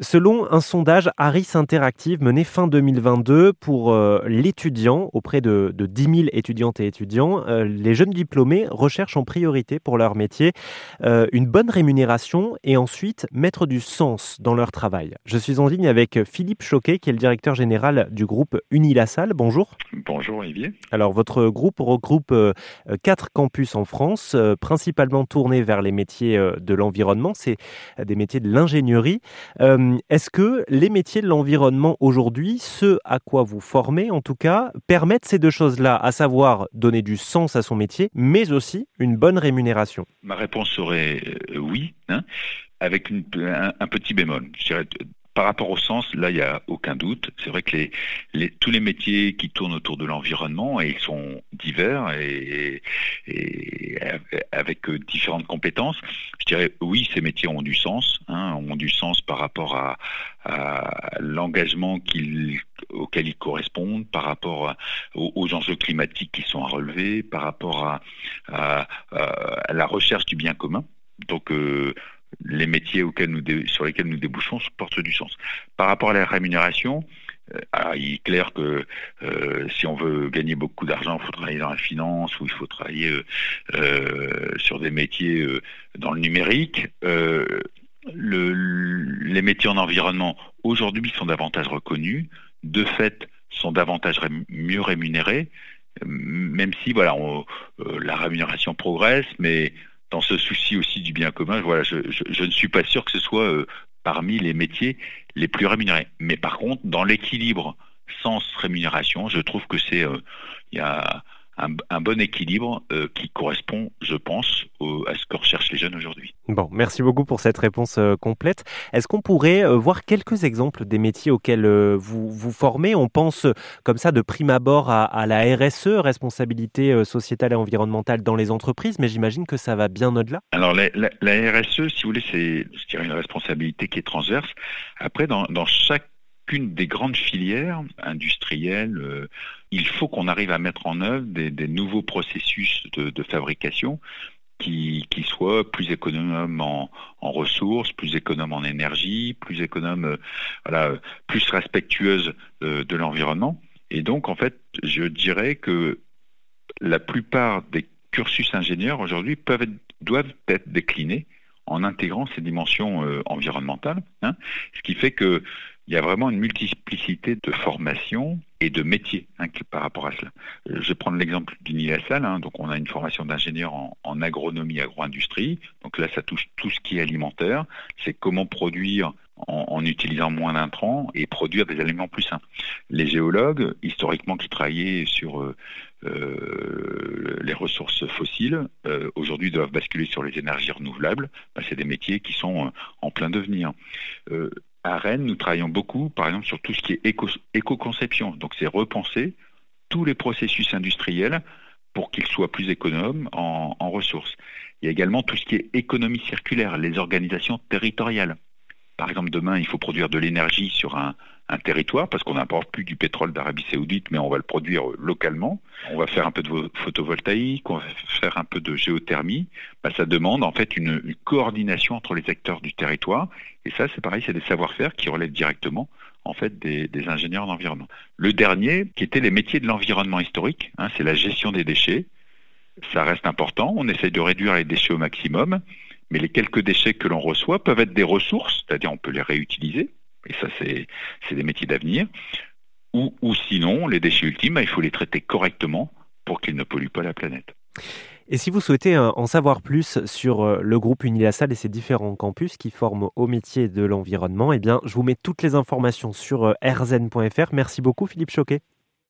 Selon un sondage Harris Interactive mené fin 2022 pour euh, l'étudiant, auprès de, de 10 000 étudiantes et étudiants, euh, les jeunes diplômés recherchent en priorité pour leur métier euh, une bonne rémunération et ensuite mettre du sens dans leur travail. Je suis en ligne avec Philippe Choquet, qui est le directeur général du groupe Unilassal. Bonjour. Bonjour Olivier. Alors votre groupe regroupe quatre campus en France, principalement tournés vers les métiers de l'environnement. C'est des métiers de l'ingénierie. Euh, est-ce que les métiers de l'environnement aujourd'hui, ce à quoi vous formez en tout cas, permettent ces deux choses-là, à savoir donner du sens à son métier, mais aussi une bonne rémunération? Ma réponse serait euh, oui, hein, avec un, petit bémol. Par rapport au sens, là, il n'y a aucun doute. C'est vrai que tous les métiers qui tournent autour de l'environnement, et ils sont divers et, avec différentes compétences, je dirais oui, ces métiers ont du sens, hein, ont du sens par rapport à, l'engagement auquel ils correspondent, par rapport aux, enjeux climatiques qui sont à relever, par rapport à, la recherche du bien commun. Donc, euh, les métiers sur lesquels nous débouchons portent du sens. Par rapport à la rémunération, euh, il est clair que euh, si on veut gagner beaucoup d'argent, il faut travailler dans la finance ou il faut travailler euh, sur des métiers dans le numérique. les métiers en environnement aujourd'hui sont davantage reconnus, de fait sont davantage mieux rémunérés, même si voilà, la rémunération progresse, mais dans ce souci aussi du bien commun, voilà, je, ne suis pas sûr que ce soit euh, parmi les métiers les plus rémunérés. Mais par contre, dans l'équilibre sens rémunération, je trouve que c'est euh, il y a un, bon équilibre euh, qui correspond, je pense, à ce que recherchent les jeunes aujourd'hui. Bon, merci beaucoup pour cette réponse euh, complète. Est-ce qu'on pourrait euh, voir quelques exemples des métiers auxquels vous vous formez? On pense comme ça de prime abord à, la RSE, responsabilité sociétale et environnementale dans les entreprises, mais j'imagine que ça va bien au-delà. Alors la, RSE, si vous voulez, c'est une responsabilité qui est transverse. Après, dans, dans chaque des grandes filières industrielles, euh, il faut qu'on arrive à mettre en œuvre des, nouveaux processus de, fabrication qui, soient plus économes en, ressources, plus économes en énergie, plus économes, euh, voilà, plus respectueuses euh, de l'environnement. Et donc, en fait, je dirais que la plupart des cursus ingénieurs aujourd'hui doivent être déclinés en intégrant ces dimensions environnementales, hein. ce qui fait que il y a vraiment une multiplicité de formations et de métiers hein, par rapport à cela. Euh, je vais prendre l'exemple d'Unilassal. Hein, donc, on a une formation d'ingénieur en, agronomie, agro-industrie. Donc là, ça touche tout ce qui est alimentaire. C'est comment produire en, utilisant moins d'intrants et produire des aliments plus sains. Les géologues, historiquement, qui travaillaient sur euh, euh, les ressources fossiles, aujourd'hui doivent basculer sur les énergies renouvelables. Ben, c'est des métiers qui sont en plein devenir à Rennes, nous travaillons beaucoup, par exemple, sur tout ce qui est éco-conception. Donc, c'est repenser tous les processus industriels pour qu'ils soient plus économes en, en, ressources. Il y a également tout ce qui est économie circulaire, les organisations territoriales. Par exemple, demain, il faut produire de l'énergie sur un, territoire, parce qu'on n'importe plus du pétrole d'Arabie Saoudite, mais on va le produire localement. On va faire un peu de photovoltaïque, on va faire un peu de géothermie. Bah, ça demande en fait une, coordination entre les acteurs du territoire. Et ça, c'est pareil, c'est des savoir-faire qui relèvent directement en fait des, ingénieurs d'environnement. Le dernier, qui était les métiers de l'environnement historique, hein, c'est la gestion des déchets. Ça reste important. On essaye de réduire les déchets au maximum, mais les quelques déchets que l'on reçoit peuvent être des ressources, c'est-à-dire on peut les réutiliser et ça c'est des métiers d'avenir, ou, sinon, les déchets ultimes, bah, il faut les traiter correctement pour qu'ils ne polluent pas la planète. Et si vous souhaitez euh, en savoir plus sur euh, le groupe Unilassal et ses différents campus qui forment au métier de l'environnement, eh bien, je vous mets toutes les informations sur euh, rzn.fr. Merci beaucoup, Philippe Choquet.